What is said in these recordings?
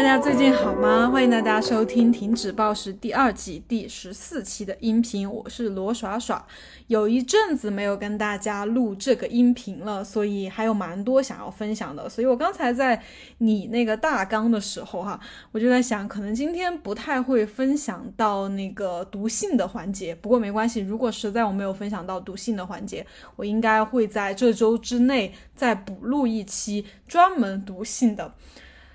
大家最近好吗？欢迎大家收听《停止暴食》第二季第十四期的音频，我是罗耍耍。有一阵子没有跟大家录这个音频了，所以还有蛮多想要分享的。所以我刚才在拟那个大纲的时候，哈，我就在想，可能今天不太会分享到那个读信的环节。不过没关系，如果实在我没有分享到读信的环节，我应该会在这周之内再补录一期专门读信的。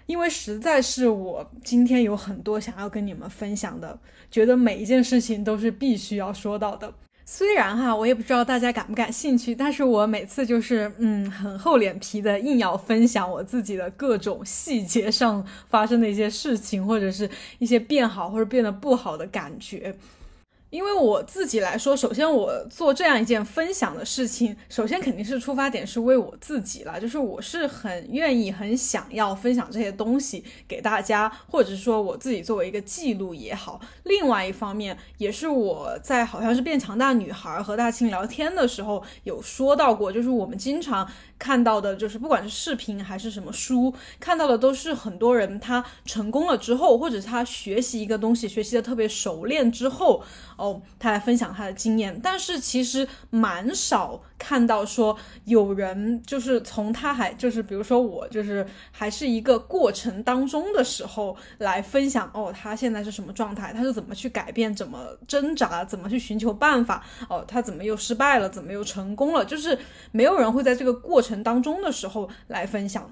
因为实在是我今天有很多想要跟你们分享的，觉得每一件事情都是必须要说到的。虽然哈，我也不知道大家感不感兴趣，但是我每次就是嗯，很厚脸皮的硬要分享我自己的各种细节上发生的一些事情，或者是一些变好或者变得不好的感觉。因为我自己来说，首先我做这样一件分享的事情，首先肯定是出发点是为我自己啦，就是我是很愿意、很想要分享这些东西给大家，或者说我自己作为一个记录也好。另外一方面，也是我在好像是变强大女孩和大庆聊天的时候有说到过，就是我们经常。看到的就是不管是视频还是什么书，看到的都是很多人他成功了之后，或者他学习一个东西学习的特别熟练之后，哦，他来分享他的经验。但是其实蛮少看到说有人就是从他还就是比如说我就是还是一个过程当中的时候来分享。哦，他现在是什么状态，他是怎么去改变，怎么挣扎，怎么去寻求办法，哦，他怎么又失败了，怎么又成功了，就是没有人会在这个过。程当中的时候来分享，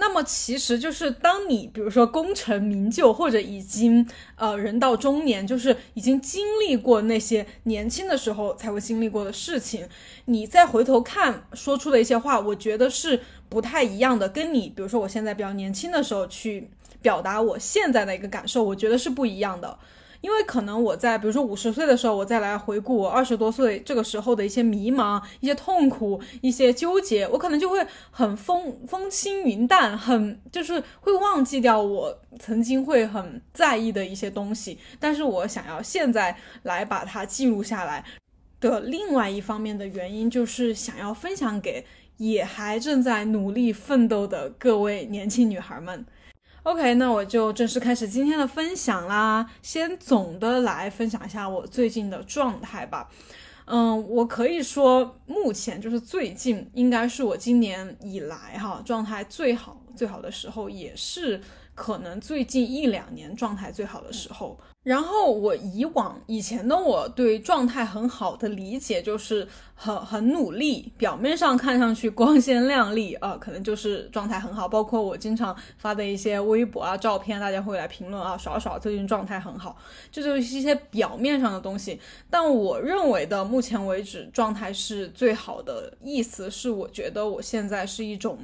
那么其实就是当你比如说功成名就，或者已经呃人到中年，就是已经经历过那些年轻的时候才会经历过的事情，你再回头看说出的一些话，我觉得是不太一样的。跟你比如说我现在比较年轻的时候去表达我现在的一个感受，我觉得是不一样的。因为可能我在比如说五十岁的时候，我再来回顾我二十多岁这个时候的一些迷茫、一些痛苦、一些纠结，我可能就会很风风轻云淡，很就是会忘记掉我曾经会很在意的一些东西。但是我想要现在来把它记录下来的另外一方面的原因，就是想要分享给也还正在努力奋斗的各位年轻女孩们。OK，那我就正式开始今天的分享啦。先总的来分享一下我最近的状态吧。嗯，我可以说目前就是最近应该是我今年以来哈状态最好最好的时候，也是可能最近一两年状态最好的时候。然后我以往以前的我对状态很好的理解就是很很努力，表面上看上去光鲜亮丽啊，可能就是状态很好。包括我经常发的一些微博啊、照片，大家会来评论啊，耍耍最近状态很好，这就是一些表面上的东西。但我认为的目前为止状态是最好的意思是，我觉得我现在是一种。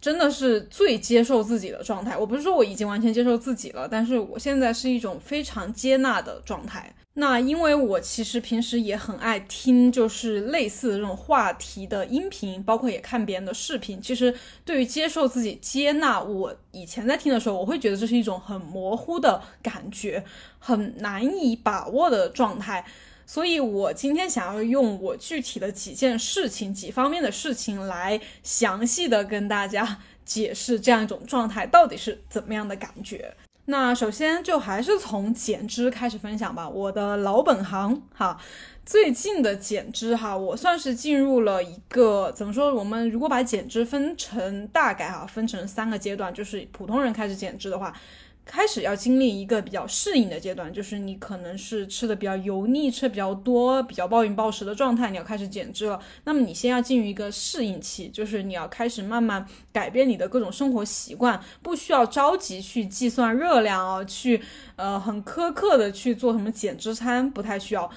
真的是最接受自己的状态。我不是说我已经完全接受自己了，但是我现在是一种非常接纳的状态。那因为我其实平时也很爱听，就是类似的这种话题的音频，包括也看别人的视频。其实对于接受自己、接纳，我以前在听的时候，我会觉得这是一种很模糊的感觉，很难以把握的状态。所以，我今天想要用我具体的几件事情、几方面的事情来详细的跟大家解释这样一种状态到底是怎么样的感觉。那首先就还是从减脂开始分享吧，我的老本行哈。最近的减脂哈，我算是进入了一个怎么说？我们如果把减脂分成大概哈，分成三个阶段，就是普通人开始减脂的话。开始要经历一个比较适应的阶段，就是你可能是吃的比较油腻，吃的比较多，比较暴饮暴食的状态，你要开始减脂了。那么你先要进入一个适应期，就是你要开始慢慢改变你的各种生活习惯，不需要着急去计算热量啊，去呃很苛刻的去做什么减脂餐，不太需要。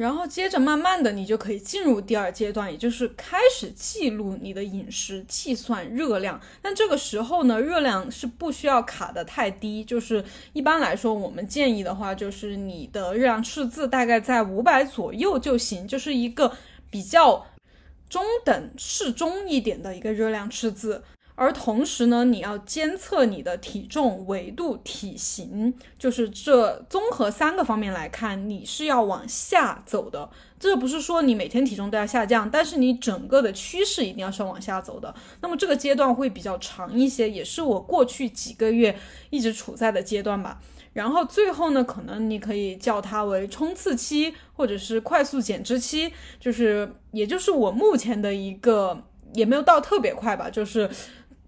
然后接着慢慢的，你就可以进入第二阶段，也就是开始记录你的饮食，计算热量。但这个时候呢，热量是不需要卡的太低，就是一般来说，我们建议的话，就是你的热量赤字大概在五百左右就行，就是一个比较中等适中一点的一个热量赤字。而同时呢，你要监测你的体重、维度、体型，就是这综合三个方面来看，你是要往下走的。这不是说你每天体重都要下降，但是你整个的趋势一定要是往下走的。那么这个阶段会比较长一些，也是我过去几个月一直处在的阶段吧。然后最后呢，可能你可以叫它为冲刺期，或者是快速减脂期，就是也就是我目前的一个，也没有到特别快吧，就是。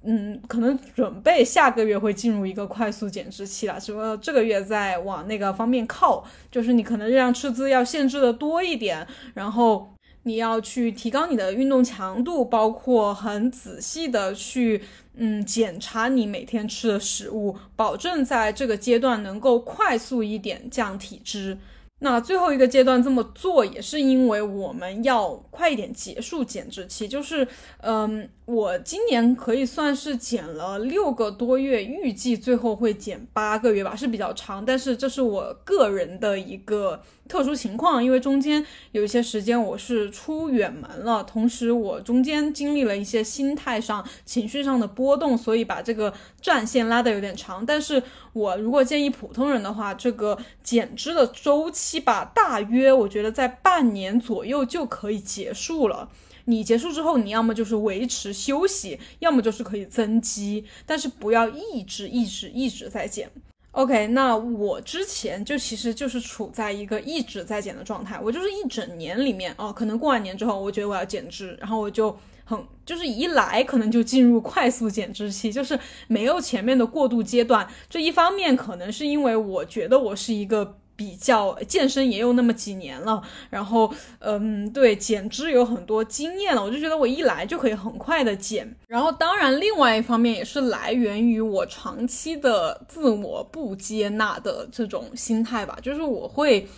嗯，可能准备下个月会进入一个快速减脂期了，只不过这个月在往那个方面靠，就是你可能热量赤字要限制的多一点，然后你要去提高你的运动强度，包括很仔细的去嗯检查你每天吃的食物，保证在这个阶段能够快速一点降体脂。那最后一个阶段这么做，也是因为我们要快一点结束减脂期，就是嗯。我今年可以算是减了六个多月，预计最后会减八个月吧，是比较长。但是这是我个人的一个特殊情况，因为中间有一些时间我是出远门了，同时我中间经历了一些心态上、情绪上的波动，所以把这个战线拉得有点长。但是我如果建议普通人的话，这个减脂的周期吧，大约我觉得在半年左右就可以结束了。你结束之后，你要么就是维持休息，要么就是可以增肌，但是不要一直一直一直在减。OK，那我之前就其实就是处在一个一直在减的状态，我就是一整年里面哦，可能过完年之后，我觉得我要减脂，然后我就很就是一来可能就进入快速减脂期，就是没有前面的过渡阶段。这一方面可能是因为我觉得我是一个。比较健身也有那么几年了，然后嗯，对减脂有很多经验了，我就觉得我一来就可以很快的减。然后当然，另外一方面也是来源于我长期的自我不接纳的这种心态吧，就是我会。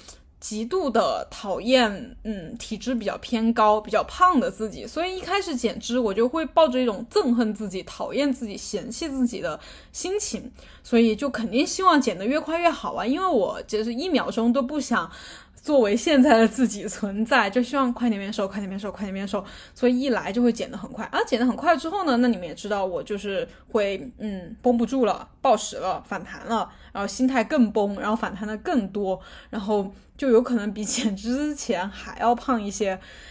极度的讨厌，嗯，体质比较偏高、比较胖的自己，所以一开始减脂，我就会抱着一种憎恨自己、讨厌自己、嫌弃自己的心情，所以就肯定希望减得越快越好啊，因为我就是一秒钟都不想。作为现在的自己存在，就希望快点变瘦，快点变瘦，快点变瘦。所以一来就会减得很快啊，减得很快之后呢，那你们也知道，我就是会嗯绷不住了，暴食了，反弹了，然后心态更崩，然后反弹的更多，然后就有可能比减之前还要胖一些，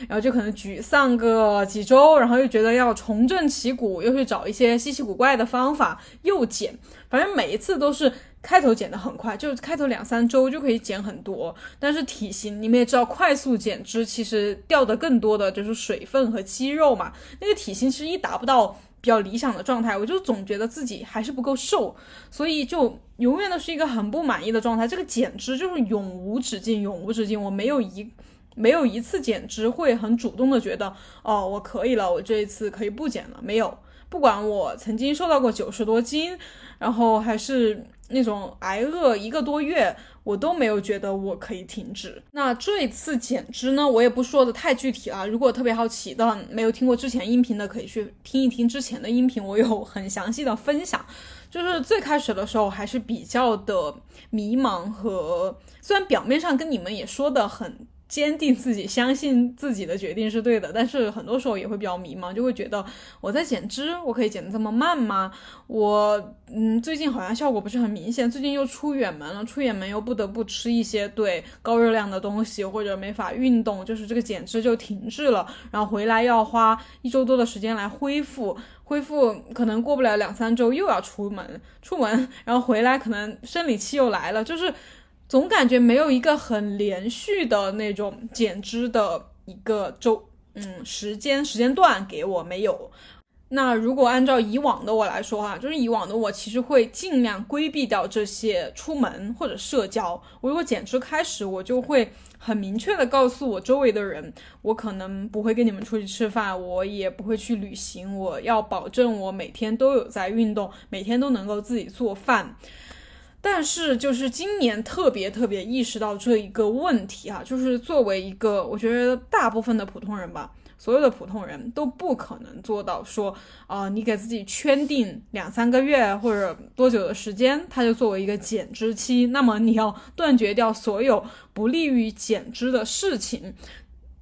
然后就可能沮丧个几周，然后又觉得要重振旗鼓，又去找一些稀奇古怪的方法又减，反正每一次都是。开头减的很快，就开头两三周就可以减很多，但是体型你们也知道，快速减脂其实掉的更多的就是水分和肌肉嘛。那个体型其实一达不到比较理想的状态，我就总觉得自己还是不够瘦，所以就永远都是一个很不满意的状态。这个减脂就是永无止境，永无止境。我没有一 没有一次减脂会很主动的觉得，哦，我可以了，我这一次可以不减了。没有，不管我曾经瘦到过九十多斤，然后还是。那种挨饿一个多月，我都没有觉得我可以停止。那这一次减脂呢，我也不说的太具体了。如果特别好奇的，没有听过之前音频的，可以去听一听之前的音频，我有很详细的分享。就是最开始的时候还是比较的迷茫和，虽然表面上跟你们也说的很。坚定自己，相信自己的决定是对的，但是很多时候也会比较迷茫，就会觉得我在减脂，我可以减得这么慢吗？我嗯，最近好像效果不是很明显，最近又出远门了，出远门又不得不吃一些对高热量的东西，或者没法运动，就是这个减脂就停滞了，然后回来要花一周多的时间来恢复，恢复可能过不了两三周又要出门，出门然后回来可能生理期又来了，就是。总感觉没有一个很连续的那种减脂的一个周，嗯，时间时间段给我没有。那如果按照以往的我来说哈，就是以往的我其实会尽量规避掉这些出门或者社交。我如果减脂开始，我就会很明确的告诉我周围的人，我可能不会跟你们出去吃饭，我也不会去旅行，我要保证我每天都有在运动，每天都能够自己做饭。但是，就是今年特别特别意识到这一个问题啊，就是作为一个，我觉得大部分的普通人吧，所有的普通人都不可能做到说，啊，你给自己圈定两三个月或者多久的时间，它就作为一个减脂期，那么你要断绝掉所有不利于减脂的事情。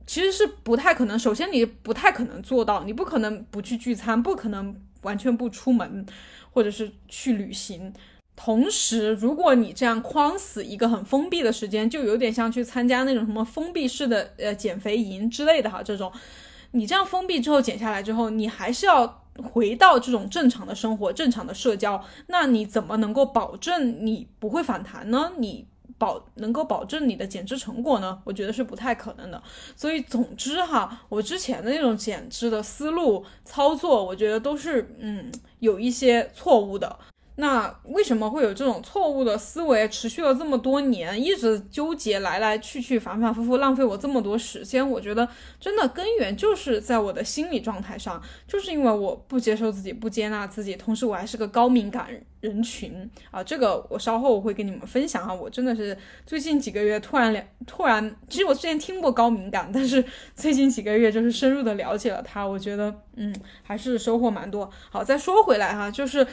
其实是不太可能。首先，你不太可能做到，你不可能不去聚餐，不可能完全不出门，或者是去旅行。同时，如果你这样框死一个很封闭的时间，就有点像去参加那种什么封闭式的呃减肥营之类的哈。这种，你这样封闭之后减下来之后，你还是要回到这种正常的生活、正常的社交，那你怎么能够保证你不会反弹呢？你保能够保证你的减脂成果呢？我觉得是不太可能的。所以，总之哈，我之前的那种减脂的思路操作，我觉得都是嗯有一些错误的。那为什么会有这种错误的思维持续了这么多年，一直纠结来来去去，反反复复，浪费我这么多时间？我觉得真的根源就是在我的心理状态上，就是因为我不接受自己，不接纳自己，同时我还是个高敏感人群啊。这个我稍后我会跟你们分享啊。我真的是最近几个月突然了，突然，其实我之前听过高敏感，但是 最近几个月就是深入的了解了它，我觉得嗯还是收获蛮多。好，再说回来哈，就是。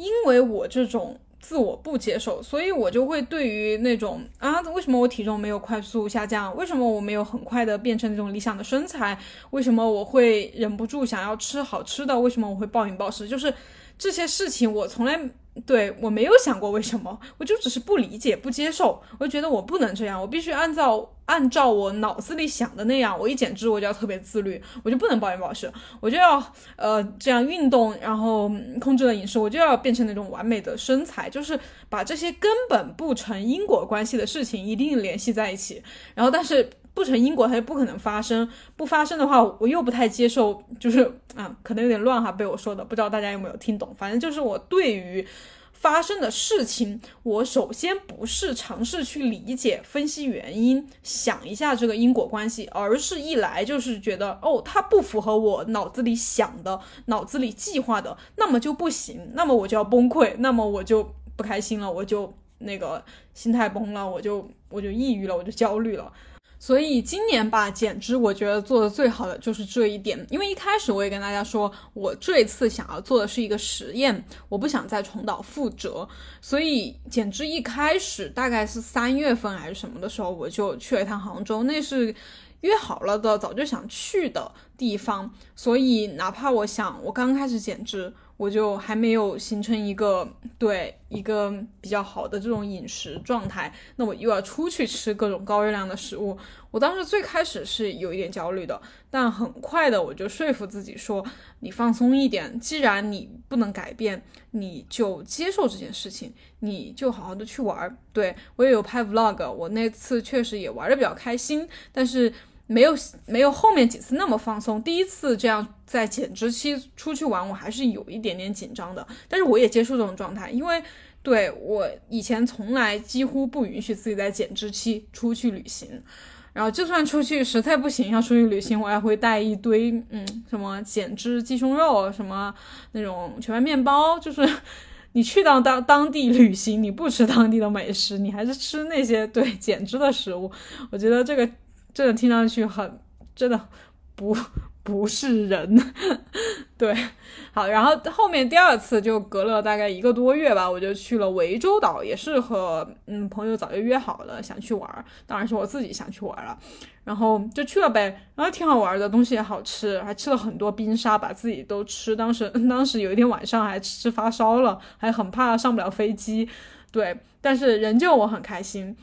因为我这种自我不接受，所以我就会对于那种啊，为什么我体重没有快速下降？为什么我没有很快的变成那种理想的身材？为什么我会忍不住想要吃好吃的？为什么我会暴饮暴食？就是这些事情，我从来。对我没有想过为什么，我就只是不理解、不接受，我就觉得我不能这样，我必须按照按照我脑子里想的那样，我一减脂我就要特别自律，我就不能暴饮暴食，我就要呃这样运动，然后控制了饮食，我就要变成那种完美的身材，就是把这些根本不成因果关系的事情一定联系在一起，然后但是。不成因果，它就不可能发生。不发生的话，我又不太接受，就是 啊，可能有点乱哈，被我说的，不知道大家有没有听懂。反正就是我对于发生的事情，我首先不是尝试去理解、分析原因，想一下这个因果关系，而是一来就是觉得哦，它不符合我脑子里想的、脑子里计划的，那么就不行，那么我就要崩溃，那么我就不开心了，我就那个心态崩了，我就我就抑郁了，我就焦虑了。所以今年吧，减脂我觉得做的最好的就是这一点。因为一开始我也跟大家说，我这一次想要做的是一个实验，我不想再重蹈覆辙。所以减脂一开始大概是三月份还是什么的时候，我就去了一趟杭州，那是约好了的，早就想去的地方。所以哪怕我想，我刚开始减脂。我就还没有形成一个对一个比较好的这种饮食状态，那我又要出去吃各种高热量的食物。我当时最开始是有一点焦虑的，但很快的我就说服自己说：“你放松一点，既然你不能改变，你就接受这件事情，你就好好的去玩。”对我也有拍 vlog，我那次确实也玩的比较开心，但是。没有没有后面几次那么放松，第一次这样在减脂期出去玩，我还是有一点点紧张的。但是我也接受这种状态，因为对我以前从来几乎不允许自己在减脂期出去旅行，然后就算出去实在不行要出去旅行，我还会带一堆嗯什么减脂鸡胸肉，什么那种全麦面包，就是 你去到当当地旅行，你不吃当地的美食，你还是吃那些对减脂的食物，我觉得这个。真的听上去很，真的不不是人，对，好，然后后面第二次就隔了大概一个多月吧，我就去了涠洲岛，也是和嗯朋友早就约好了想去玩，当然是我自己想去玩了，然后就去了呗，然后挺好玩的，东西也好吃，还吃了很多冰沙，把自己都吃，当时当时有一天晚上还吃发烧了，还很怕上不了飞机，对，但是仍旧我很开心。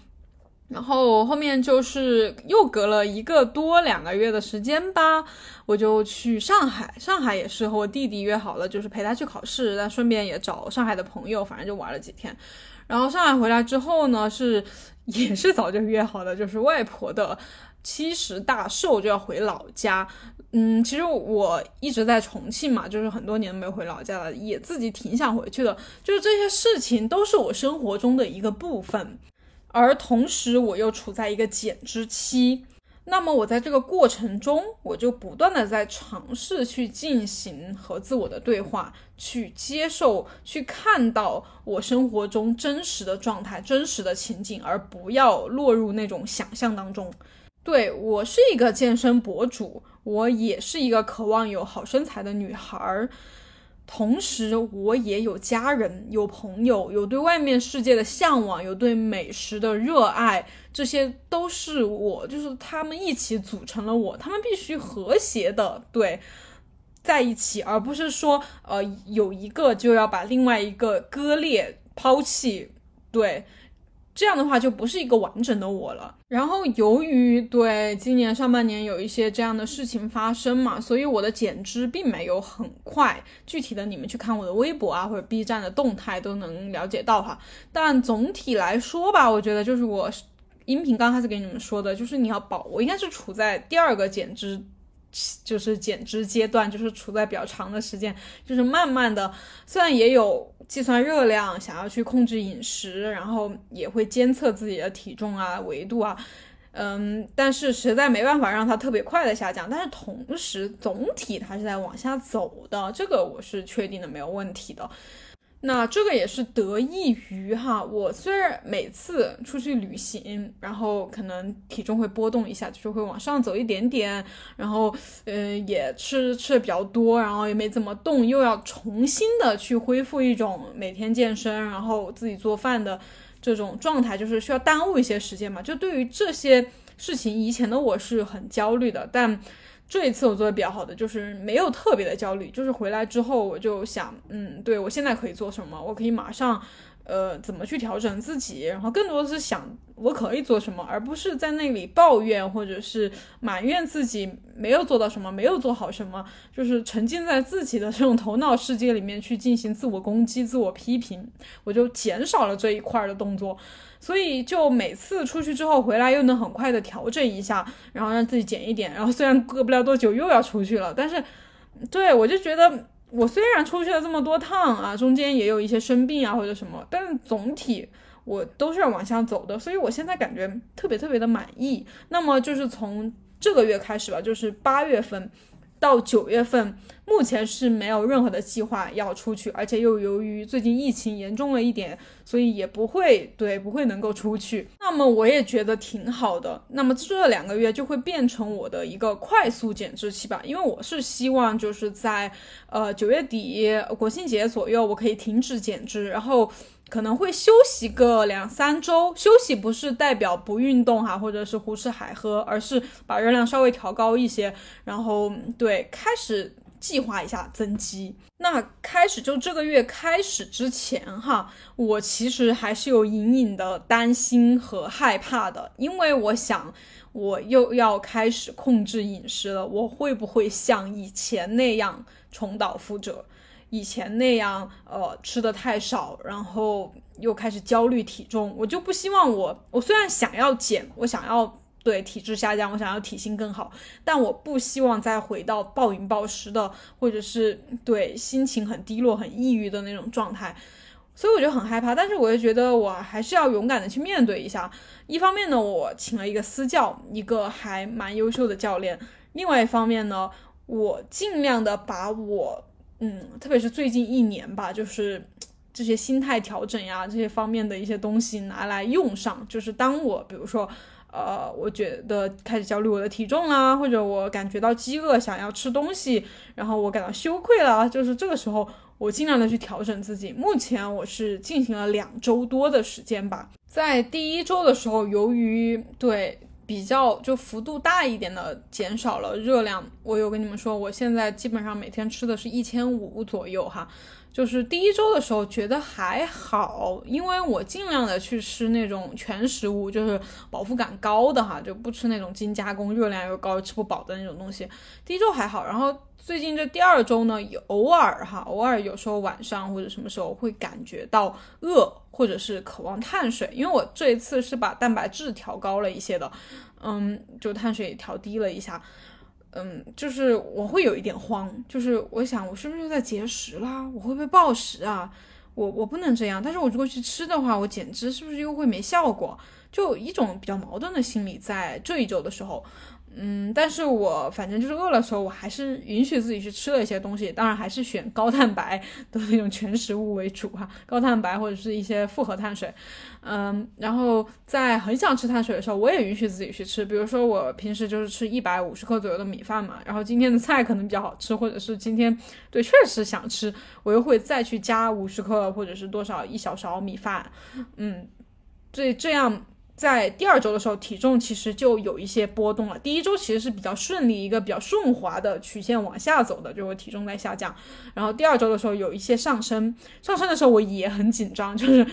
然后后面就是又隔了一个多两个月的时间吧，我就去上海。上海也是和我弟弟约好了，就是陪他去考试，但顺便也找上海的朋友，反正就玩了几天。然后上海回来之后呢，是也是早就约好的，就是外婆的七十大寿就要回老家。嗯，其实我一直在重庆嘛，就是很多年没回老家了，也自己挺想回去的。就是这些事情都是我生活中的一个部分。而同时，我又处在一个减脂期，那么我在这个过程中，我就不断的在尝试去进行和自我的对话，去接受、去看到我生活中真实的状态、真实的情景，而不要落入那种想象当中。对我是一个健身博主，我也是一个渴望有好身材的女孩儿。同时，我也有家人、有朋友、有对外面世界的向往，有对美食的热爱，这些都是我，就是他们一起组成了我，他们必须和谐的对，在一起，而不是说呃有一个就要把另外一个割裂抛弃，对。这样的话就不是一个完整的我了。然后由于对今年上半年有一些这样的事情发生嘛，所以我的减脂并没有很快。具体的你们去看我的微博啊或者 B 站的动态都能了解到哈。但总体来说吧，我觉得就是我音频刚开始给你们说的，就是你要保，我应该是处在第二个减脂。就是减脂阶段，就是处在比较长的时间，就是慢慢的，虽然也有计算热量，想要去控制饮食，然后也会监测自己的体重啊、维度啊，嗯，但是实在没办法让它特别快的下降，但是同时总体它是在往下走的，这个我是确定的，没有问题的。那这个也是得益于哈，我虽然每次出去旅行，然后可能体重会波动一下，就是会往上走一点点，然后嗯也吃吃的比较多，然后也没怎么动，又要重新的去恢复一种每天健身，然后自己做饭的这种状态，就是需要耽误一些时间嘛。就对于这些事情，以前的我是很焦虑的，但。这一次我做的比较好的就是没有特别的焦虑，就是回来之后我就想，嗯，对我现在可以做什么，我可以马上。呃，怎么去调整自己？然后更多的是想我可以做什么，而不是在那里抱怨或者是埋怨自己没有做到什么，没有做好什么，就是沉浸在自己的这种头脑世界里面去进行自我攻击、自我批评。我就减少了这一块的动作，所以就每次出去之后回来又能很快的调整一下，然后让自己减一点。然后虽然过不了多久又要出去了，但是对我就觉得。我虽然出去了这么多趟啊，中间也有一些生病啊或者什么，但是总体我都是要往下走的，所以我现在感觉特别特别的满意。那么就是从这个月开始吧，就是八月份。到九月份，目前是没有任何的计划要出去，而且又由于最近疫情严重了一点，所以也不会对不会能够出去。那么我也觉得挺好的。那么这两个月就会变成我的一个快速减脂期吧，因为我是希望就是在呃九月底国庆节左右，我可以停止减脂，然后。可能会休息个两三周，休息不是代表不运动哈，或者是胡吃海喝，而是把热量稍微调高一些，然后对开始计划一下增肌。那开始就这个月开始之前哈，我其实还是有隐隐的担心和害怕的，因为我想我又要开始控制饮食了，我会不会像以前那样重蹈覆辙？以前那样，呃，吃的太少，然后又开始焦虑体重，我就不希望我，我虽然想要减，我想要对体质下降，我想要体型更好，但我不希望再回到暴饮暴食的，或者是对心情很低落、很抑郁的那种状态，所以我就很害怕。但是我又觉得我还是要勇敢的去面对一下。一方面呢，我请了一个私教，一个还蛮优秀的教练；另外一方面呢，我尽量的把我。嗯，特别是最近一年吧，就是这些心态调整呀，这些方面的一些东西拿来用上。就是当我比如说，呃，我觉得开始焦虑我的体重啦，或者我感觉到饥饿想要吃东西，然后我感到羞愧了，就是这个时候我尽量的去调整自己。目前我是进行了两周多的时间吧，在第一周的时候，由于对。比较就幅度大一点的减少了热量，我有跟你们说，我现在基本上每天吃的是一千五左右哈，就是第一周的时候觉得还好，因为我尽量的去吃那种全食物，就是饱腹感高的哈，就不吃那种精加工、热量又高、吃不饱的那种东西。第一周还好，然后最近这第二周呢，偶尔哈，偶尔有时候晚上或者什么时候会感觉到饿。或者是渴望碳水，因为我这一次是把蛋白质调高了一些的，嗯，就碳水也调低了一下，嗯，就是我会有一点慌，就是我想我是不是又在节食啦？我会不会暴食啊？我我不能这样，但是我如果去吃的话，我减脂是不是又会没效果？就一种比较矛盾的心理，在这一周的时候。嗯，但是我反正就是饿的时候，我还是允许自己去吃了一些东西，当然还是选高蛋白的那种全食物为主哈，高蛋白或者是一些复合碳水。嗯，然后在很想吃碳水的时候，我也允许自己去吃，比如说我平时就是吃一百五十克左右的米饭嘛，然后今天的菜可能比较好吃，或者是今天对确实想吃，我又会再去加五十克或者是多少一小勺米饭。嗯，这这样。在第二周的时候，体重其实就有一些波动了。第一周其实是比较顺利，一个比较顺滑的曲线往下走的，就是体重在下降。然后第二周的时候有一些上升，上升的时候我也很紧张，就是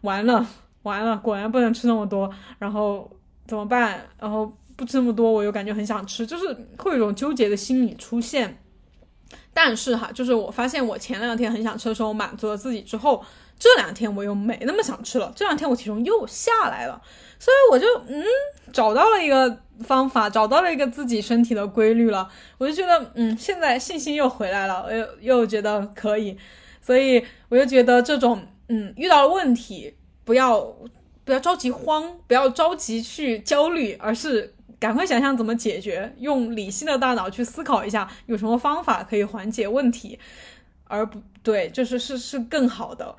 完了完了，果然不能吃那么多，然后怎么办？然后不吃那么多，我又感觉很想吃，就是会有一种纠结的心理出现。但是哈，就是我发现我前两天很想吃的时候，满足了自己之后。这两天我又没那么想吃了，这两天我体重又下来了，所以我就嗯找到了一个方法，找到了一个自己身体的规律了，我就觉得嗯现在信心又回来了，我又又觉得可以，所以我就觉得这种嗯遇到问题不要不要着急慌，不要着急去焦虑，而是赶快想想怎么解决，用理性的大脑去思考一下有什么方法可以缓解问题，而不对就是是是更好的。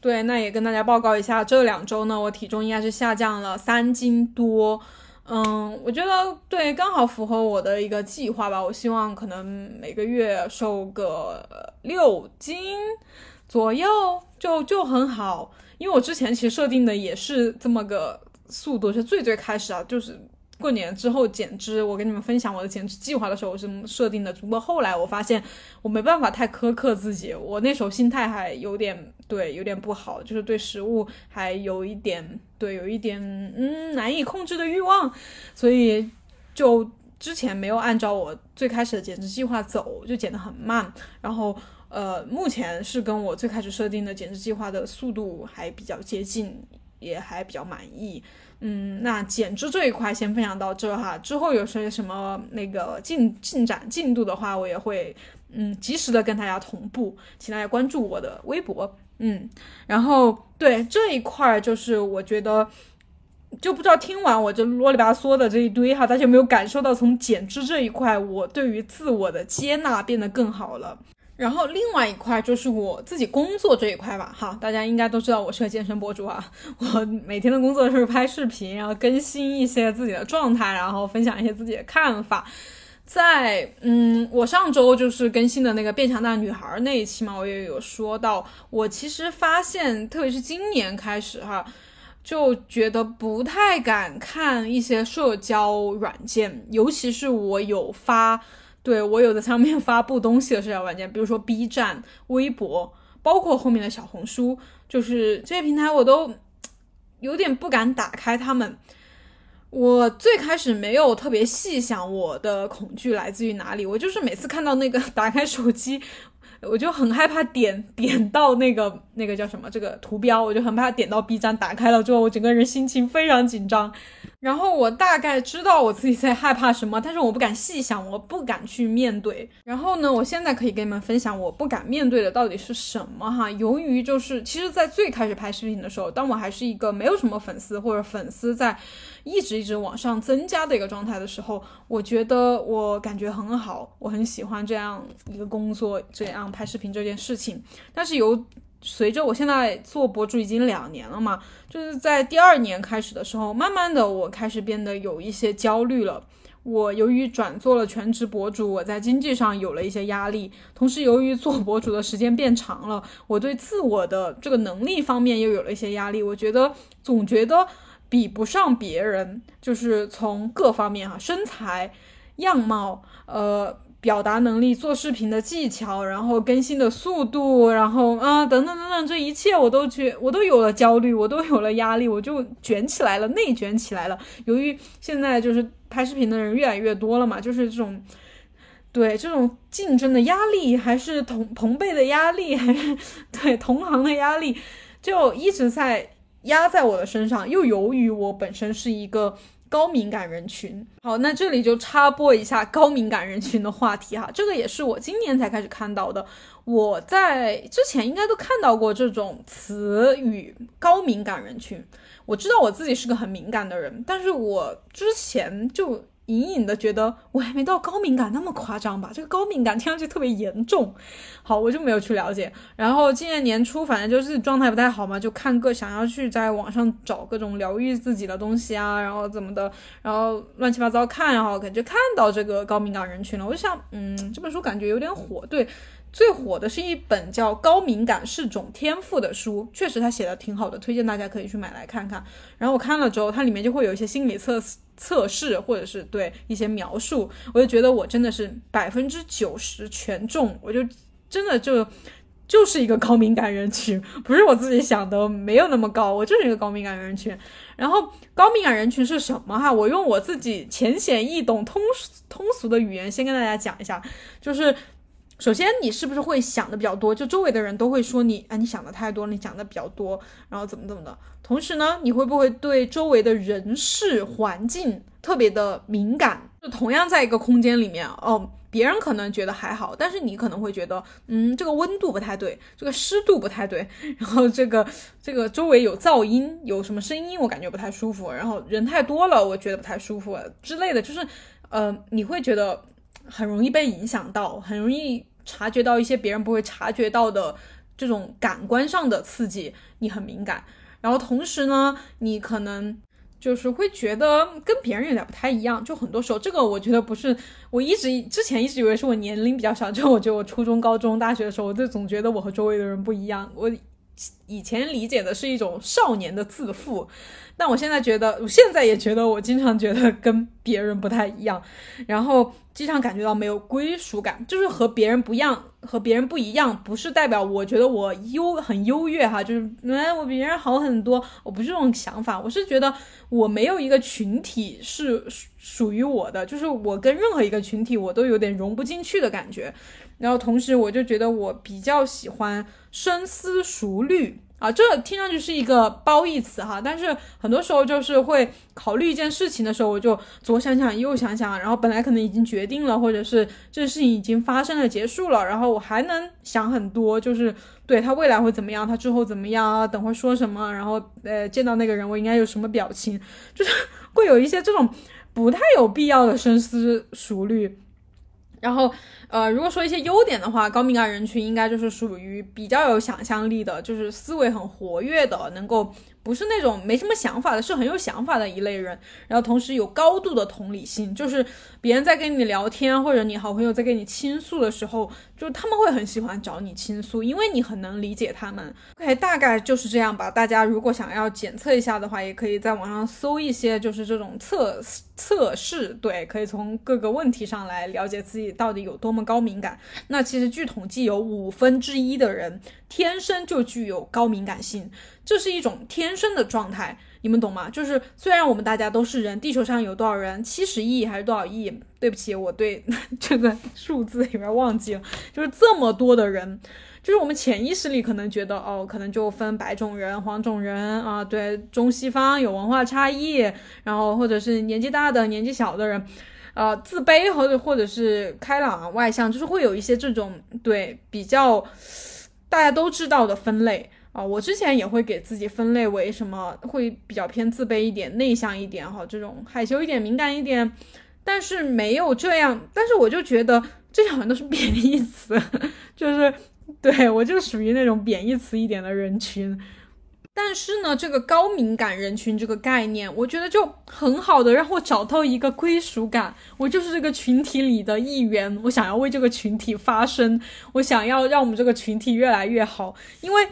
对，那也跟大家报告一下，这两周呢，我体重应该是下降了三斤多，嗯，我觉得对，刚好符合我的一个计划吧。我希望可能每个月瘦个六斤左右，就就很好。因为我之前其实设定的也是这么个速度，是最最开始啊，就是。过年之后减脂，我跟你们分享我的减脂计划的时候，我是设定的。不过后来我发现我没办法太苛刻自己，我那时候心态还有点对，有点不好，就是对食物还有一点对，有一点嗯难以控制的欲望，所以就之前没有按照我最开始的减脂计划走，就减得很慢。然后呃，目前是跟我最开始设定的减脂计划的速度还比较接近，也还比较满意。嗯，那减脂这一块先分享到这哈，之后有些什么那个进进展进度的话，我也会嗯及时的跟大家同步，请大家关注我的微博，嗯，然后对这一块就是我觉得就不知道听完我这啰里吧嗦的这一堆哈，大家有没有感受到从减脂这一块，我对于自我的接纳变得更好了。然后另外一块就是我自己工作这一块吧，哈，大家应该都知道我是个健身博主啊，我每天的工作是拍视频，然后更新一些自己的状态，然后分享一些自己的看法。在嗯，我上周就是更新的那个变强大女孩那一期嘛，我也有说到，我其实发现，特别是今年开始哈，就觉得不太敢看一些社交软件，尤其是我有发。对我有的上面发布东西的社交软件，比如说 B 站、微博，包括后面的小红书，就是这些平台我都有点不敢打开它们。我最开始没有特别细想我的恐惧来自于哪里，我就是每次看到那个 打开手机。我就很害怕点点到那个那个叫什么这个图标，我就很怕点到 B 站，打开了之后我整个人心情非常紧张。然后我大概知道我自己在害怕什么，但是我不敢细想，我不敢去面对。然后呢，我现在可以跟你们分享我不敢面对的到底是什么哈。由于就是其实，在最开始拍视频的时候，当我还是一个没有什么粉丝或者粉丝在。一直一直往上增加的一个状态的时候，我觉得我感觉很好，我很喜欢这样一个工作，这样拍视频这件事情。但是由随着我现在做博主已经两年了嘛，就是在第二年开始的时候，慢慢的我开始变得有一些焦虑了。我由于转做了全职博主，我在经济上有了一些压力，同时由于做博主的时间变长了，我对自我的这个能力方面又有了一些压力。我觉得总觉得。比不上别人，就是从各方面哈，身材、样貌、呃，表达能力、做视频的技巧，然后更新的速度，然后啊，等等等等，这一切我都觉我都有了焦虑，我都有了压力，我就卷起来了，内卷起来了。由于现在就是拍视频的人越来越多了嘛，就是这种，对这种竞争的压力，还是同同辈的压力，还是对同行的压力，就一直在。压在我的身上，又由于我本身是一个高敏感人群，好，那这里就插播一下高敏感人群的话题哈，这个也是我今年才开始看到的，我在之前应该都看到过这种词语“高敏感人群”，我知道我自己是个很敏感的人，但是我之前就。隐隐的觉得我还没到高敏感那么夸张吧，这个高敏感听上去特别严重。好，我就没有去了解。然后今年年初，反正就是状态不太好嘛，就看各想要去在网上找各种疗愈自己的东西啊，然后怎么的，然后乱七八糟看，然后感觉看到这个高敏感人群了。我就想，嗯，这本书感觉有点火，对。最火的是一本叫《高敏感是种天赋》的书，确实他写的挺好的，推荐大家可以去买来看看。然后我看了之后，它里面就会有一些心理测测试，或者是对一些描述，我就觉得我真的是百分之九十全中，我就真的就就是一个高敏感人群，不是我自己想的，没有那么高，我就是一个高敏感人群。然后高敏感人群是什么哈？我用我自己浅显易懂、通通俗的语言先跟大家讲一下，就是。首先，你是不是会想的比较多？就周围的人都会说你，啊，你想的太多，你想的比较多，然后怎么怎么的。同时呢，你会不会对周围的人事环境特别的敏感？就同样在一个空间里面，哦，别人可能觉得还好，但是你可能会觉得，嗯，这个温度不太对，这个湿度不太对，然后这个这个周围有噪音，有什么声音，我感觉不太舒服，然后人太多了，我觉得不太舒服之类的，就是，呃，你会觉得很容易被影响到，很容易。察觉到一些别人不会察觉到的这种感官上的刺激，你很敏感。然后同时呢，你可能就是会觉得跟别人有点不太一样。就很多时候，这个我觉得不是，我一直之前一直以为是我年龄比较小。就我觉得我初中、高中、大学的时候，我就总觉得我和周围的人不一样。我以前理解的是一种少年的自负。但我现在觉得，我现在也觉得，我经常觉得跟别人不太一样，然后经常感觉到没有归属感，就是和别人不一样，和别人不一样，不是代表我觉得我优很优越哈，就是哎我比别人好很多，我不是这种想法，我是觉得我没有一个群体是属于我的，就是我跟任何一个群体我都有点融不进去的感觉，然后同时我就觉得我比较喜欢深思熟虑。啊，这听上去是一个褒义词哈，但是很多时候就是会考虑一件事情的时候，我就左想想右想想，然后本来可能已经决定了，或者是这事情已经发生了结束了，然后我还能想很多，就是对他未来会怎么样，他之后怎么样啊，等会说什么，然后呃见到那个人我应该有什么表情，就是会有一些这种不太有必要的深思熟虑。然后，呃，如果说一些优点的话，高敏感人群应该就是属于比较有想象力的，就是思维很活跃的，能够。不是那种没什么想法的，是很有想法的一类人。然后同时有高度的同理心，就是别人在跟你聊天，或者你好朋友在跟你倾诉的时候，就他们会很喜欢找你倾诉，因为你很能理解他们。OK，大概就是这样吧。大家如果想要检测一下的话，也可以在网上搜一些，就是这种测测试，对，可以从各个问题上来了解自己到底有多么高敏感。那其实据统计，有五分之一的人天生就具有高敏感性。这是一种天生的状态，你们懂吗？就是虽然我们大家都是人，地球上有多少人？七十亿还是多少亿？对不起，我对这个数字有点忘记了。就是这么多的人，就是我们潜意识里可能觉得，哦，可能就分白种人、黄种人啊，对，中西方有文化差异，然后或者是年纪大的、年纪小的人，呃，自卑或者或者是开朗外向，就是会有一些这种对比较大家都知道的分类。啊，我之前也会给自己分类为什么会比较偏自卑一点、内向一点哈，这种害羞一点、敏感一点，但是没有这样，但是我就觉得这好像都是贬义词，就是对我就属于那种贬义词一点的人群。但是呢，这个高敏感人群这个概念，我觉得就很好的让我找到一个归属感，我就是这个群体里的一员，我想要为这个群体发声，我想要让我们这个群体越来越好，因为。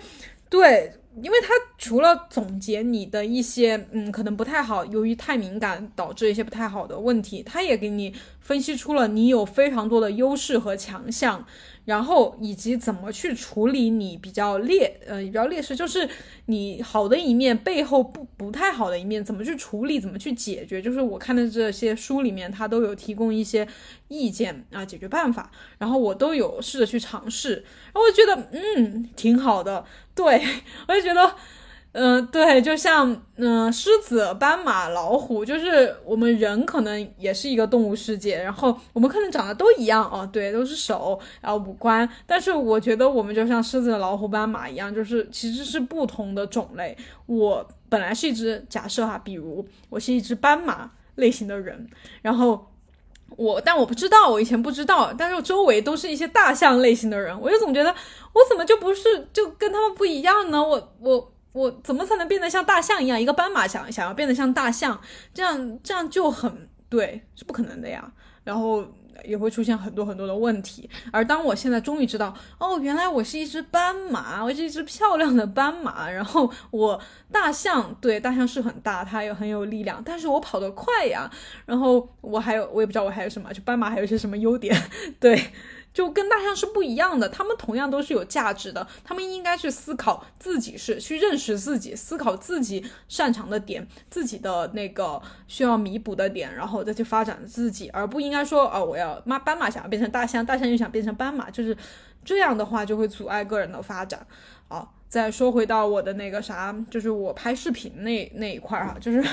对，因为他除了总结你的一些，嗯，可能不太好，由于太敏感导致一些不太好的问题，他也给你分析出了你有非常多的优势和强项。然后以及怎么去处理你比较劣呃比较劣势，就是你好的一面背后不不太好的一面，怎么去处理，怎么去解决？就是我看的这些书里面，他都有提供一些意见啊，解决办法，然后我都有试着去尝试，然后我觉得嗯挺好的，对 我就觉得。嗯，对，就像嗯，狮子、斑马、老虎，就是我们人可能也是一个动物世界，然后我们可能长得都一样哦，对，都是手，然后五官，但是我觉得我们就像狮子、老虎、斑马一样，就是其实是不同的种类。我本来是一只假设哈，比如我是一只斑马类型的人，然后我，但我不知道，我以前不知道，但是周围都是一些大象类型的人，我就总觉得我怎么就不是就跟他们不一样呢？我我。我怎么才能变得像大象一样？一个斑马想想要变得像大象，这样这样就很对，是不可能的呀。然后也会出现很多很多的问题。而当我现在终于知道，哦，原来我是一只斑马，我是一只漂亮的斑马。然后我大象，对，大象是很大，它也很有力量，但是我跑得快呀。然后我还有，我也不知道我还有什么，就斑马还有一些什么优点，对。就跟大象是不一样的，他们同样都是有价值的，他们应该去思考自己是去认识自己，思考自己擅长的点，自己的那个需要弥补的点，然后再去发展自己，而不应该说哦，我要马斑马想要变成大象，大象又想变成斑马，就是这样的话就会阻碍个人的发展，啊。再说回到我的那个啥，就是我拍视频那那一块儿哈，就是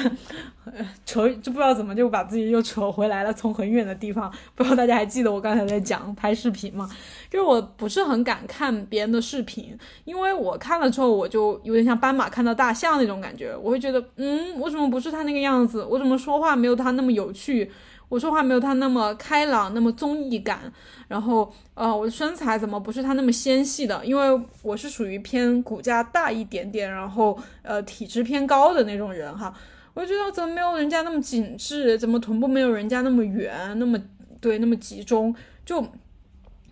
扯就不知道怎么就把自己又扯回来了，从很远的地方，不知道大家还记得我刚才在讲拍视频吗？就是我不是很敢看别人的视频，因为我看了之后我就有点像斑马看到大象那种感觉，我会觉得，嗯，为什么不是他那个样子？我怎么说话没有他那么有趣？我说话没有他那么开朗，那么综艺感，然后，呃，我的身材怎么不是他那么纤细的？因为我是属于偏骨架大一点点，然后，呃，体质偏高的那种人哈。我觉得怎么没有人家那么紧致，怎么臀部没有人家那么圆，那么对，那么集中，就。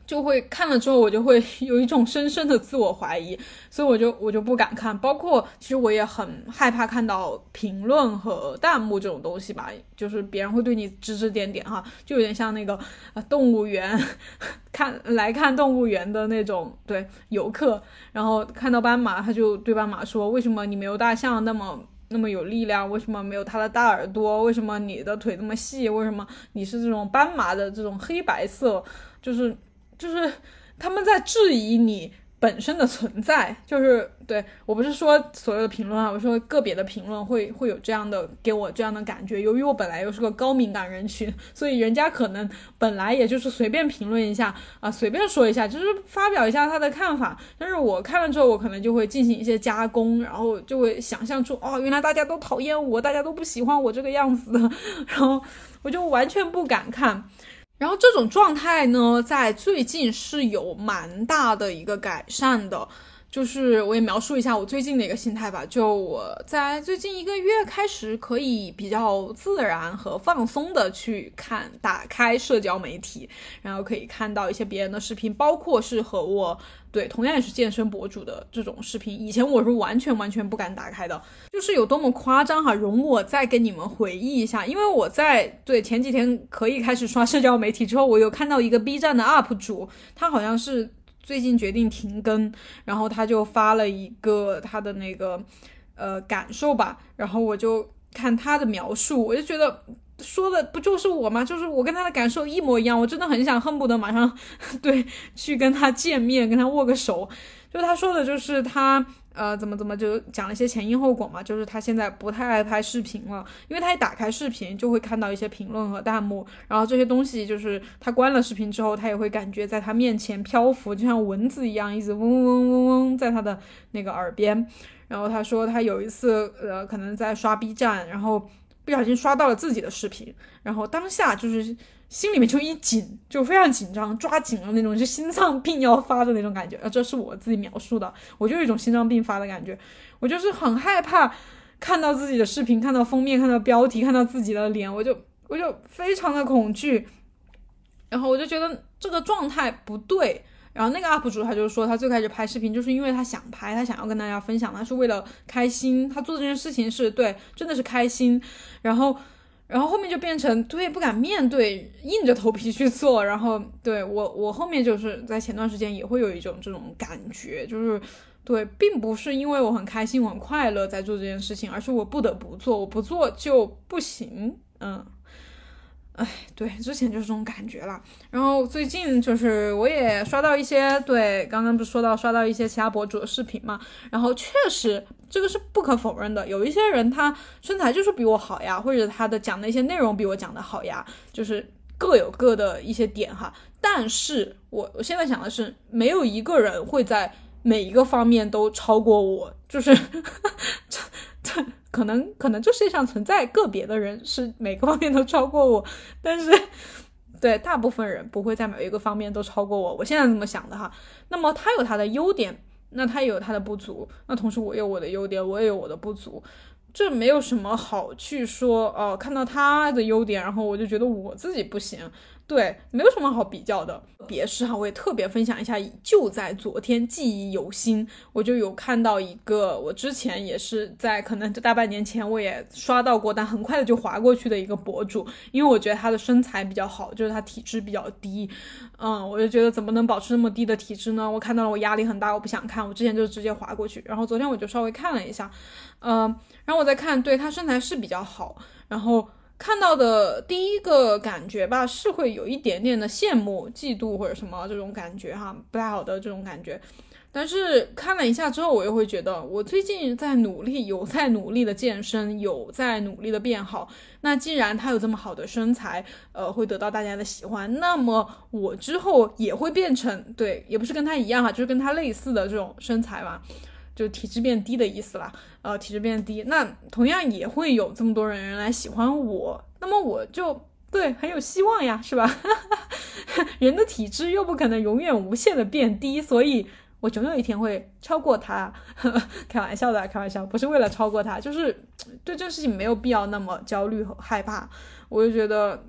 就会看了之后，我就会 有一种深深的自我怀疑，所以我就我就不敢看。包括其实我也很害怕看到评论和弹幕这种东西吧，就是别人会对你指指点点哈，就有点像那个动物园 看来看动物园的那种对游客，然后看到斑马，他就对斑马说：“为什么你没有大象那么那么有力量？为什么没有它的大耳朵？为什么你的腿那么细？为什么你是这种斑马的这种黑白色？就是。”就是他们在质疑你本身的存在，就是对我不是说所有的评论啊，我说个别的评论会会有这样的给我这样的感觉。由于我本来又是个高敏感人群，所以人家可能本来也就是随便评论一下啊，随便说一下，就是发表一下他的看法。但是我看了之后，我可能就会进行一些加工，然后就会想象出哦，原来大家都讨厌我，大家都不喜欢我这个样子的，然后我就完全不敢看。然后这种状态呢，在最近是有蛮大的一个改善的。就是我也描述一下我最近的一个心态吧。就我在最近一个月开始，可以比较自然和放松的去看、打开社交媒体，然后可以看到一些别人的视频，包括是和我对同样也是健身博主的这种视频。以前我是完全完全不敢打开的，就是有多么夸张哈。容我再跟你们回忆一下，因为我在对前几天可以开始刷社交媒体之后，我有看到一个 B 站的 UP 主，他好像是。最近决定停更，然后他就发了一个他的那个呃感受吧，然后我就看他的描述，我就觉得说的不就是我吗？就是我跟他的感受一模一样，我真的很想恨不得马上 对去跟他见面，跟他握个手。就他说的就是他。呃，怎么怎么就讲了一些前因后果嘛，就是他现在不太爱拍视频了，因为他一打开视频就会看到一些评论和弹幕，然后这些东西就是他关了视频之后，他也会感觉在他面前漂浮，就像蚊子一样，一直嗡嗡嗡嗡嗡在他的那个耳边。然后他说他有一次，呃，可能在刷 B 站，然后不小心刷到了自己的视频，然后当下就是。心里面就一紧，就非常紧张，抓紧了那种，就心脏病要发的那种感觉。啊，这是我自己描述的，我就有一种心脏病发的感觉。我就是很害怕看到自己的视频，看到封面，看到标题，看到自己的脸，我就我就非常的恐惧。然后我就觉得这个状态不对。然后那个 UP 主他就说，他最开始拍视频就是因为他想拍，他想要跟大家分享，他是为了开心，他做这件事情是对，真的是开心。然后。然后后面就变成对不敢面对，硬着头皮去做。然后对我，我后面就是在前段时间也会有一种这种感觉，就是对，并不是因为我很开心、我很快乐在做这件事情，而是我不得不做，我不做就不行。嗯。哎，对，之前就是这种感觉了。然后最近就是我也刷到一些，对，刚刚不是说到刷到一些其他博主的视频嘛。然后确实这个是不可否认的，有一些人他身材就是比我好呀，或者他的讲的一些内容比我讲的好呀，就是各有各的一些点哈。但是我我现在想的是，没有一个人会在每一个方面都超过我，就是。可能可能这世界上存在个别的人是每个方面都超过我，但是对大部分人不会在每一个方面都超过我。我现在这么想的哈。那么他有他的优点，那他也有他的不足。那同时我有我的优点，我也有我的不足。这没有什么好去说哦。看到他的优点，然后我就觉得我自己不行。对，没有什么好比较的。别是哈，我也特别分享一下，就在昨天记忆犹新，我就有看到一个，我之前也是在可能大半年前我也刷到过，但很快的就划过去的一个博主，因为我觉得他的身材比较好，就是他体质比较低，嗯，我就觉得怎么能保持那么低的体质呢？我看到了，我压力很大，我不想看，我之前就直接划过去。然后昨天我就稍微看了一下，嗯，然后我再看，对他身材是比较好，然后。看到的第一个感觉吧，是会有一点点的羡慕、嫉妒或者什么这种感觉哈，不太好的这种感觉。但是看了一下之后，我又会觉得，我最近在努力，有在努力的健身，有在努力的变好。那既然他有这么好的身材，呃，会得到大家的喜欢，那么我之后也会变成对，也不是跟他一样哈，就是跟他类似的这种身材嘛。就体质变低的意思啦，呃，体质变低，那同样也会有这么多人来喜欢我，那么我就对很有希望呀，是吧？人的体质又不可能永远无限的变低，所以我总有一天会超过他。开玩笑的，开玩笑，不是为了超过他，就是对这个事情没有必要那么焦虑和害怕。我就觉得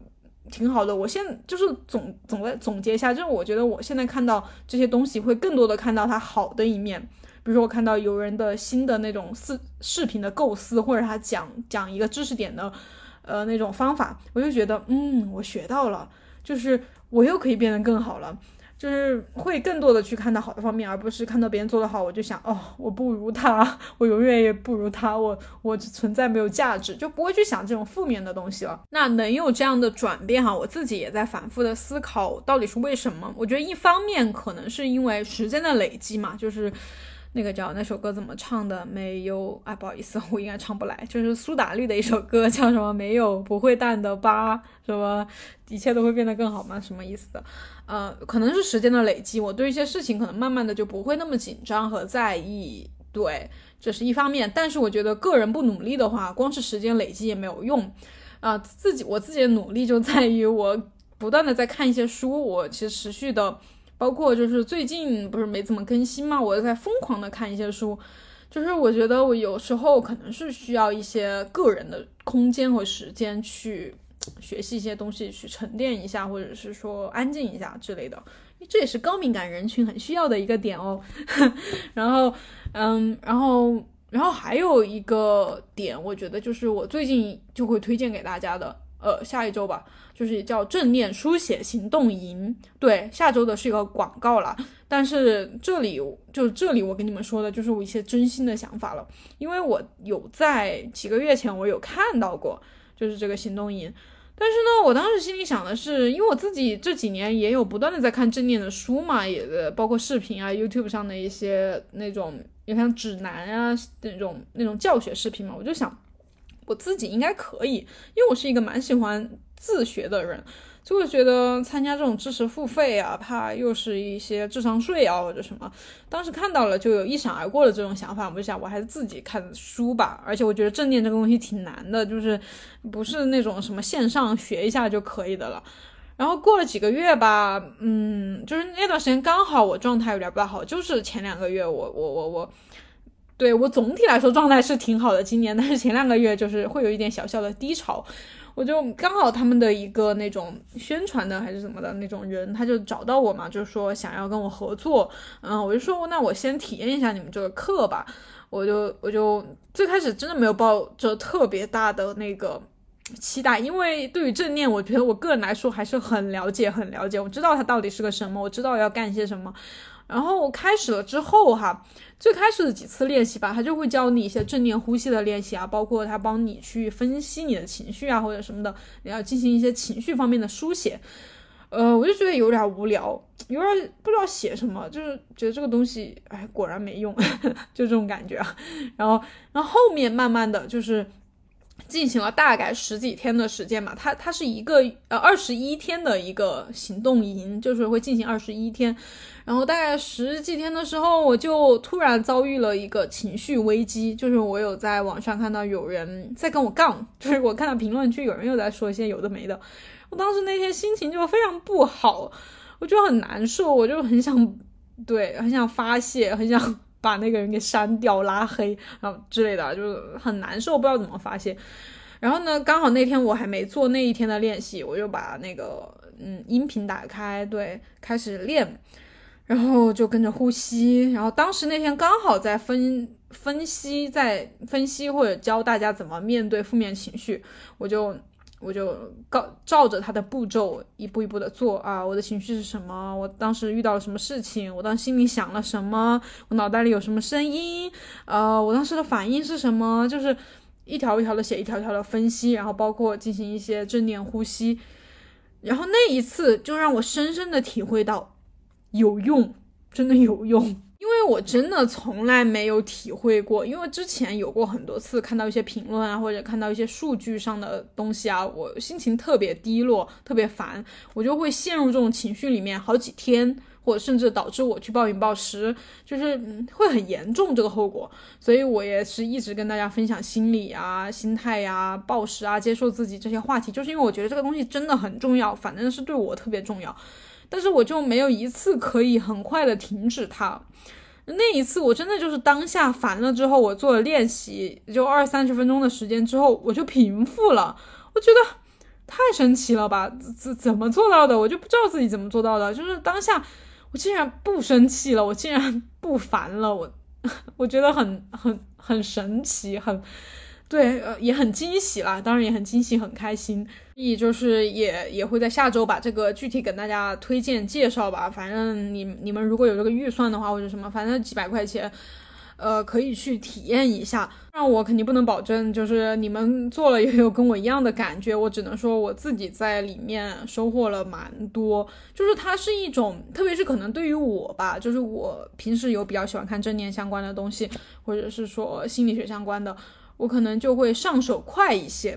挺好的。我现就是总总的总结一下，就是我觉得我现在看到这些东西，会更多的看到它好的一面。比如说，我看到有人的新的那种视视频的构思，或者他讲讲一个知识点的，呃，那种方法，我就觉得，嗯，我学到了，就是我又可以变得更好了，就是会更多的去看到好的方面，而不是看到别人做得好，我就想，哦，我不如他，我永远也不如他，我我存在没有价值，就不会去想这种负面的东西了。那能有这样的转变哈，我自己也在反复的思考，到底是为什么？我觉得一方面可能是因为时间的累积嘛，就是。那个叫那首歌怎么唱的？没有哎，不好意思，我应该唱不来。就是苏打绿的一首歌，叫什么？没有不会淡的疤，什么一切都会变得更好吗？什么意思的？呃，可能是时间的累积，我对一些事情可能慢慢的就不会那么紧张和在意。对，这是一方面。但是我觉得个人不努力的话，光是时间累积也没有用。啊，自己我自己的努力就在于我不断的在看一些书，我其实持续的。包括就是最近不是没怎么更新嘛，我在疯狂的看一些书，就是我觉得我有时候可能是需要一些个人的空间和时间去学习一些东西，去沉淀一下，或者是说安静一下之类的，这也是高敏感人群很需要的一个点哦。然后，嗯，然后，然后还有一个点，我觉得就是我最近就会推荐给大家的。呃，下一周吧，就是叫正念书写行动营。对，下周的是一个广告了，但是这里就这里我跟你们说的就是我一些真心的想法了，因为我有在几个月前我有看到过，就是这个行动营，但是呢，我当时心里想的是，因为我自己这几年也有不断的在看正念的书嘛，也包括视频啊，YouTube 上的一些那种，你像指南啊那种那种教学视频嘛，我就想。我自己应该可以，因为我是一个蛮喜欢自学的人，就会觉得参加这种知识付费啊，怕又是一些智商税啊或者什么。当时看到了就有一闪而过的这种想法，我就想我还是自己看书吧。而且我觉得正念这个东西挺难的，就是不是那种什么线上学一下就可以的了。然后过了几个月吧，嗯，就是那段时间刚好我状态有点不太好，就是前两个月我我我我。对我总体来说状态是挺好的，今年，但是前两个月就是会有一点小小的低潮，我就刚好他们的一个那种宣传的还是什么的那种人，他就找到我嘛，就说想要跟我合作，嗯，我就说那我先体验一下你们这个课吧，我就我就最开始真的没有抱着特别大的那个期待，因为对于正念，我觉得我个人来说还是很了解很了解，我知道它到底是个什么，我知道要干些什么。然后开始了之后哈，最开始的几次练习吧，他就会教你一些正念呼吸的练习啊，包括他帮你去分析你的情绪啊或者什么的，你要进行一些情绪方面的书写。呃，我就觉得有点无聊，有点不知道写什么，就是觉得这个东西，哎，果然没用，就这种感觉啊。然后，然后后面慢慢的就是。进行了大概十几天的时间吧，它它是一个呃二十一天的一个行动营，就是会进行二十一天，然后大概十几天的时候，我就突然遭遇了一个情绪危机，就是我有在网上看到有人在跟我杠，就是我看到评论区有人又在说一些有的没的，我当时那天心情就非常不好，我就很难受，我就很想对，很想发泄，很想。把那个人给删掉、拉黑，然后之类的，就很难受，不知道怎么发泄。然后呢，刚好那天我还没做那一天的练习，我就把那个嗯音频打开，对，开始练，然后就跟着呼吸。然后当时那天刚好在分分析，在分析或者教大家怎么面对负面情绪，我就。我就告照着他的步骤一步一步的做啊，我的情绪是什么？我当时遇到了什么事情？我当心里想了什么？我脑袋里有什么声音？呃，我当时的反应是什么？就是一条一条的写，一条条的分析，然后包括进行一些正念呼吸，然后那一次就让我深深的体会到有用，真的有用。因为我真的从来没有体会过，因为之前有过很多次看到一些评论啊，或者看到一些数据上的东西啊，我心情特别低落，特别烦，我就会陷入这种情绪里面好几天，或者甚至导致我去暴饮暴食，就是会很严重这个后果。所以我也是一直跟大家分享心理啊、心态呀、暴食啊、接受自己这些话题，就是因为我觉得这个东西真的很重要，反正是对我特别重要。但是我就没有一次可以很快的停止它。那一次我真的就是当下烦了之后，我做了练习，就二三十分钟的时间之后，我就平复了。我觉得太神奇了吧？怎怎么做到的？我就不知道自己怎么做到的。就是当下我竟然不生气了，我竟然不烦了。我 我觉得很很很神奇，很。对，也很惊喜啦，当然也很惊喜，很开心。意就是也也会在下周把这个具体跟大家推荐介绍吧。反正你你们如果有这个预算的话，或者什么，反正几百块钱，呃，可以去体验一下。那我肯定不能保证，就是你们做了也有跟我一样的感觉。我只能说我自己在里面收获了蛮多。就是它是一种，特别是可能对于我吧，就是我平时有比较喜欢看正念相关的东西，或者是说心理学相关的。我可能就会上手快一些，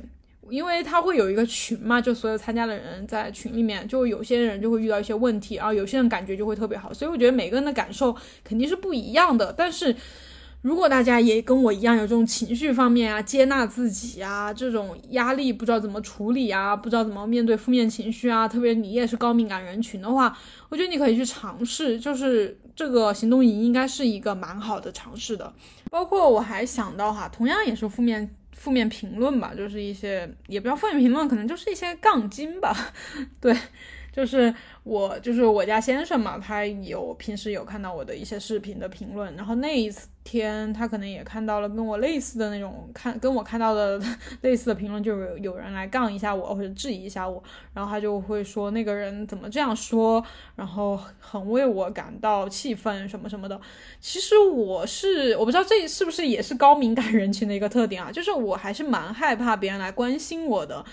因为他会有一个群嘛，就所有参加的人在群里面，就有些人就会遇到一些问题，啊有些人感觉就会特别好，所以我觉得每个人的感受肯定是不一样的。但是如果大家也跟我一样有这种情绪方面啊，接纳自己啊，这种压力不知道怎么处理啊，不知道怎么面对负面情绪啊，特别你也是高敏感人群的话，我觉得你可以去尝试，就是这个行动营应该是一个蛮好的尝试的。包括我还想到哈，同样也是负面负面评论吧，就是一些也不叫负面评论，可能就是一些杠精吧，对。就是我，就是我家先生嘛，他有平时有看到我的一些视频的评论，然后那一天他可能也看到了跟我类似的那种看跟我看到的 类似的评论，就是有人来杠一下我或者质疑一下我，然后他就会说那个人怎么这样说，然后很为我感到气愤什么什么的。其实我是我不知道这是不是也是高敏感人群的一个特点啊，就是我还是蛮害怕别人来关心我的。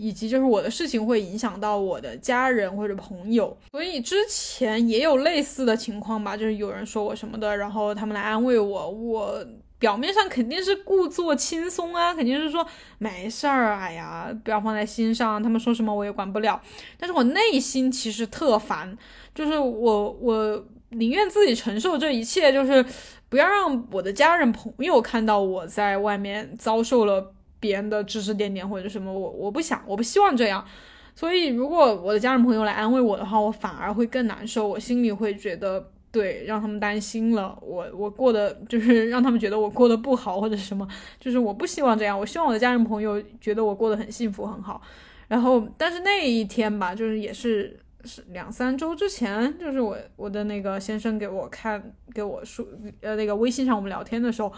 以及就是我的事情会影响到我的家人或者朋友，所以之前也有类似的情况吧，就是有人说我什么的，然后他们来安慰我，我表面上肯定是故作轻松啊，肯定是说没事儿，哎呀，不要放在心上，他们说什么我也管不了，但是我内心其实特烦，就是我我宁愿自己承受这一切，就是不要让我的家人朋友看到我在外面遭受了。别人的指指点点或者什么，我我不想，我不希望这样。所以，如果我的家人朋友来安慰我的话，我反而会更难受，我心里会觉得，对，让他们担心了，我我过得就是让他们觉得我过得不好或者什么，就是我不希望这样。我希望我的家人朋友觉得我过得很幸福很好。然后，但是那一天吧，就是也是是两三周之前，就是我我的那个先生给我看，给我说，呃，那个微信上我们聊天的时候。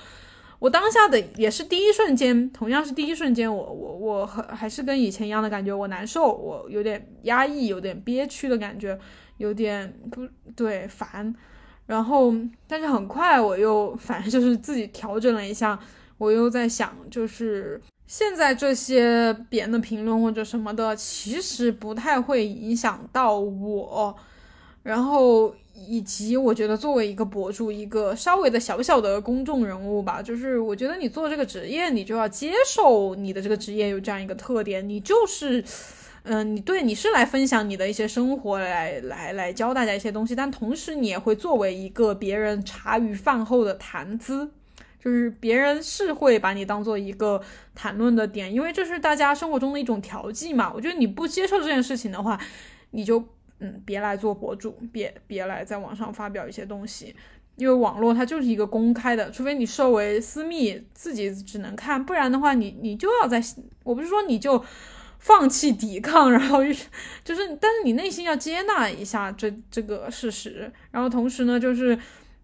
我当下的也是第一瞬间，同样是第一瞬间，我我我还还是跟以前一样的感觉，我难受，我有点压抑，有点憋屈的感觉，有点不对烦。然后，但是很快我又反正就是自己调整了一下，我又在想，就是现在这些别人的评论或者什么的，其实不太会影响到我。然后。以及我觉得作为一个博主，一个稍微的小小的公众人物吧，就是我觉得你做这个职业，你就要接受你的这个职业有这样一个特点，你就是，嗯，你对你是来分享你的一些生活，来来来教大家一些东西，但同时你也会作为一个别人茶余饭后的谈资，就是别人是会把你当做一个谈论的点，因为这是大家生活中的一种调剂嘛。我觉得你不接受这件事情的话，你就。嗯，别来做博主，别别来在网上发表一些东西，因为网络它就是一个公开的，除非你设为私密，自己只能看，不然的话，你你就要在，我不是说你就放弃抵抗，然后就是，但是你内心要接纳一下这这个事实，然后同时呢，就是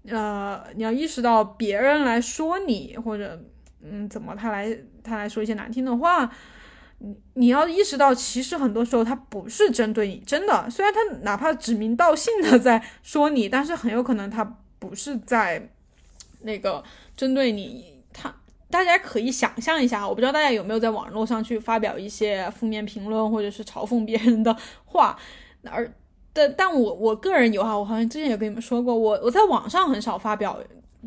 呃，你要意识到别人来说你或者嗯怎么他来他来说一些难听的话。你你要意识到，其实很多时候他不是针对你，真的。虽然他哪怕指名道姓的在说你，但是很有可能他不是在那个针对你。他大家可以想象一下，我不知道大家有没有在网络上去发表一些负面评论或者是嘲讽别人的话。而但但我我个人有哈，我好像之前有跟你们说过，我我在网上很少发表，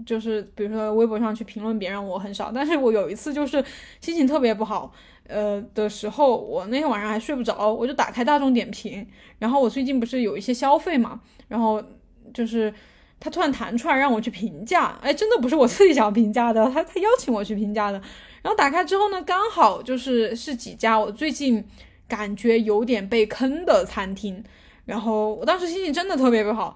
就是比如说微博上去评论别人，我很少。但是我有一次就是心情特别不好。呃的时候，我那天晚上还睡不着，我就打开大众点评，然后我最近不是有一些消费嘛，然后就是他突然弹出来让我去评价，哎，真的不是我自己想评价的，他他邀请我去评价的，然后打开之后呢，刚好就是是几家我最近感觉有点被坑的餐厅，然后我当时心情真的特别不好，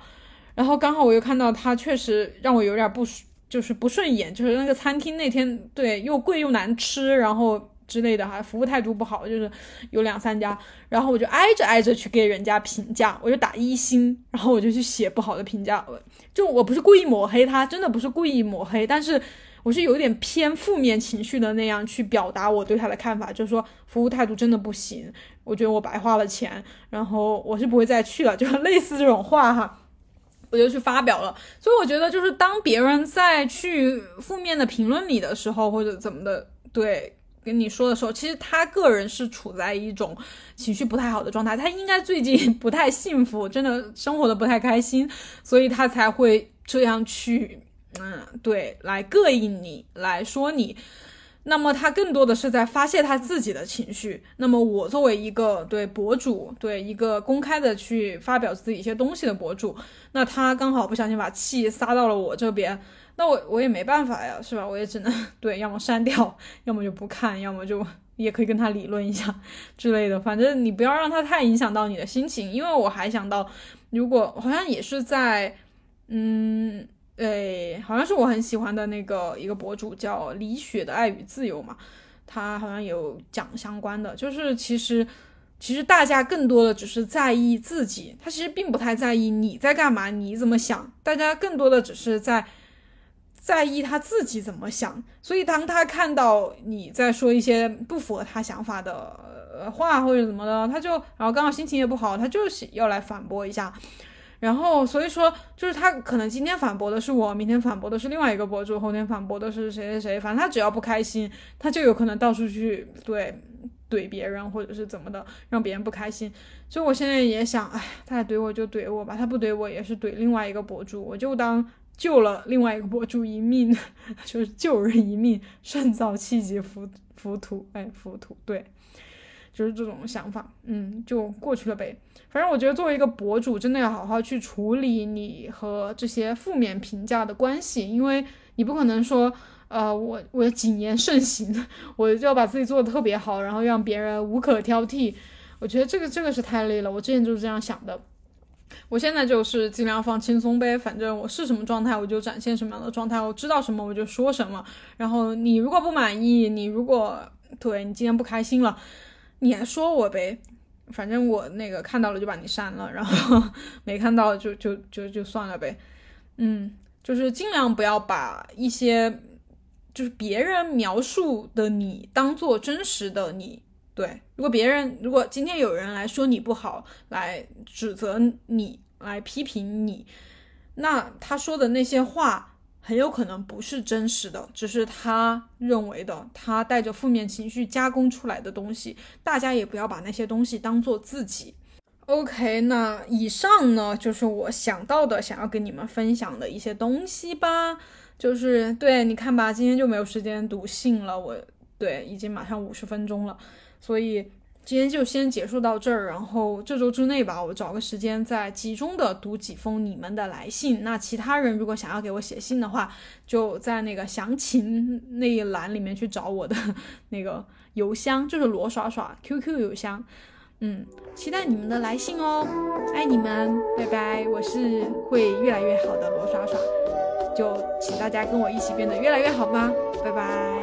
然后刚好我又看到他确实让我有点不就是不顺眼，就是那个餐厅那天对又贵又难吃，然后。之类的哈，服务态度不好，就是有两三家，然后我就挨着挨着去给人家评价，我就打一星，然后我就去写不好的评价，就我不是故意抹黑他，真的不是故意抹黑，但是我是有点偏负面情绪的那样去表达我对他的看法，就是说服务态度真的不行，我觉得我白花了钱，然后我是不会再去了，就类似这种话哈，我就去发表了。所以我觉得就是当别人在去负面的评论你的时候，或者怎么的，对。跟你说的时候，其实他个人是处在一种情绪不太好的状态，他应该最近 不太幸福，真的生活的不太开心，所以他才会这样去，嗯，对，来膈应你，来说你。那么他更多的是在发泄他自己的情绪。那么我作为一个对博主，对一个公开的去发表自己一些东西的博主，那他刚好不小心把气撒到了我这边。那我我也没办法呀，是吧？我也只能对，要么删掉，要么就不看，要么就也可以跟他理论一下之类的。反正你不要让他太影响到你的心情。因为我还想到，如果好像也是在，嗯，诶，好像是我很喜欢的那个一个博主叫李雪的爱与自由嘛，他好像有讲相关的，就是其实其实大家更多的只是在意自己，他其实并不太在意你在干嘛，你怎么想，大家更多的只是在。在意他自己怎么想，所以当他看到你在说一些不符合他想法的话或者怎么的，他就然后刚好心情也不好，他就是要来反驳一下。然后所以说，就是他可能今天反驳的是我，明天反驳的是另外一个博主，后天反驳的是谁谁谁，反正他只要不开心，他就有可能到处去对怼别人或者是怎么的，让别人不开心。所以我现在也想，哎，他怼我就怼我吧，他不怼我也是怼另外一个博主，我就当。救了另外一个博主一命，就是救人一命 胜造七级浮浮屠，哎，浮屠，对，就是这种想法，嗯，就过去了呗。反正我觉得作为一个博主，真的要好好去处理你和这些负面评价的关系，因为你不可能说，呃，我我谨言慎行，我就要把自己做的特别好，然后让别人无可挑剔。我觉得这个这个是太累了，我之前就是这样想的。我现在就是尽量放轻松呗，反正我是什么状态，我就展现什么样的状态。我知道什么，我就说什么。然后你如果不满意，你如果对你今天不开心了，你还说我呗。反正我那个看到了就把你删了，然后 没看到就就就就算了呗。嗯，就是尽量不要把一些就是别人描述的你当做真实的你。对，如果别人如果今天有人来说你不好，来指责你，来批评你，那他说的那些话很有可能不是真实的，只是他认为的，他带着负面情绪加工出来的东西。大家也不要把那些东西当做自己。OK，那以上呢就是我想到的想要跟你们分享的一些东西吧。就是对，你看吧，今天就没有时间读信了，我对，已经马上五十分钟了。所以今天就先结束到这儿，然后这周之内吧，我找个时间再集中的读几封你们的来信。那其他人如果想要给我写信的话，就在那个详情那一栏里面去找我的那个邮箱，就是罗耍耍 QQ 邮箱。嗯，期待你们的来信哦，爱你们，拜拜。我是会越来越好的罗耍耍，就请大家跟我一起变得越来越好吧，拜拜。